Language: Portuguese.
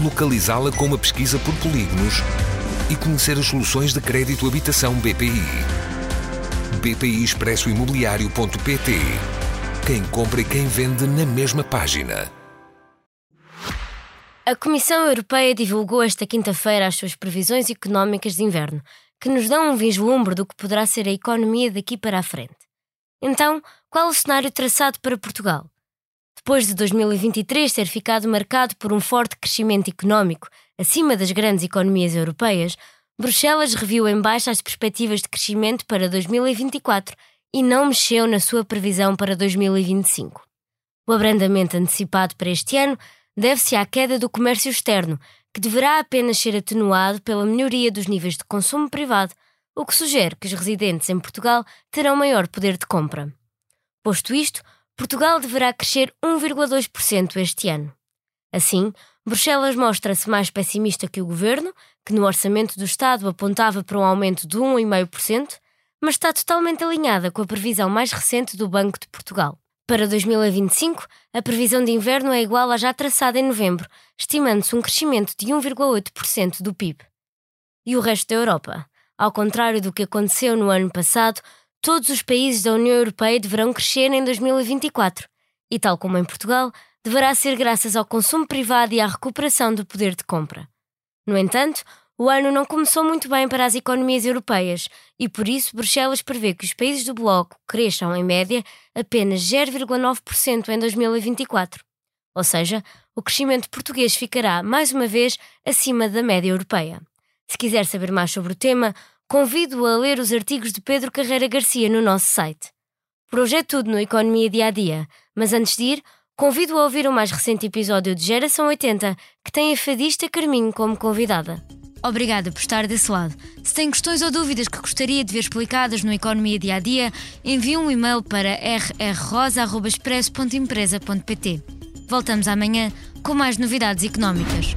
localizá-la com uma pesquisa por polígonos e conhecer as soluções de crédito habitação BPI. BPI Expresso Imobiliário.pt Quem compra e quem vende na mesma página. A Comissão Europeia divulgou esta quinta-feira as suas previsões económicas de inverno, que nos dão um vislumbre do que poderá ser a economia daqui para a frente. Então, qual o cenário traçado para Portugal? Depois de 2023 ter ficado marcado por um forte crescimento económico acima das grandes economias europeias, Bruxelas reviu em baixa as perspectivas de crescimento para 2024 e não mexeu na sua previsão para 2025. O abrandamento antecipado para este ano deve-se à queda do comércio externo, que deverá apenas ser atenuado pela melhoria dos níveis de consumo privado, o que sugere que os residentes em Portugal terão maior poder de compra. Posto isto, Portugal deverá crescer 1,2% este ano. Assim, Bruxelas mostra-se mais pessimista que o governo, que no orçamento do Estado apontava para um aumento de 1,5%, mas está totalmente alinhada com a previsão mais recente do Banco de Portugal. Para 2025, a previsão de inverno é igual à já traçada em novembro, estimando-se um crescimento de 1,8% do PIB. E o resto da Europa? Ao contrário do que aconteceu no ano passado, todos os países da União Europeia deverão crescer em 2024 e, tal como em Portugal, deverá ser graças ao consumo privado e à recuperação do poder de compra. No entanto, o ano não começou muito bem para as economias europeias e, por isso, Bruxelas prevê que os países do bloco cresçam, em média, apenas 0,9% em 2024. Ou seja, o crescimento português ficará, mais uma vez, acima da média europeia. Se quiser saber mais sobre o tema, convido-o a ler os artigos de Pedro Carreira Garcia no nosso site. Por hoje é tudo no Economia Dia a Dia, mas antes de ir, convido-o a ouvir o mais recente episódio de Geração 80, que tem a fadista Carminho como convidada. Obrigada por estar desse lado. Se tem questões ou dúvidas que gostaria de ver explicadas no Economia Dia a Dia, envie um e-mail para rrrosa.expresso.empresa.pt. Voltamos amanhã com mais novidades económicas.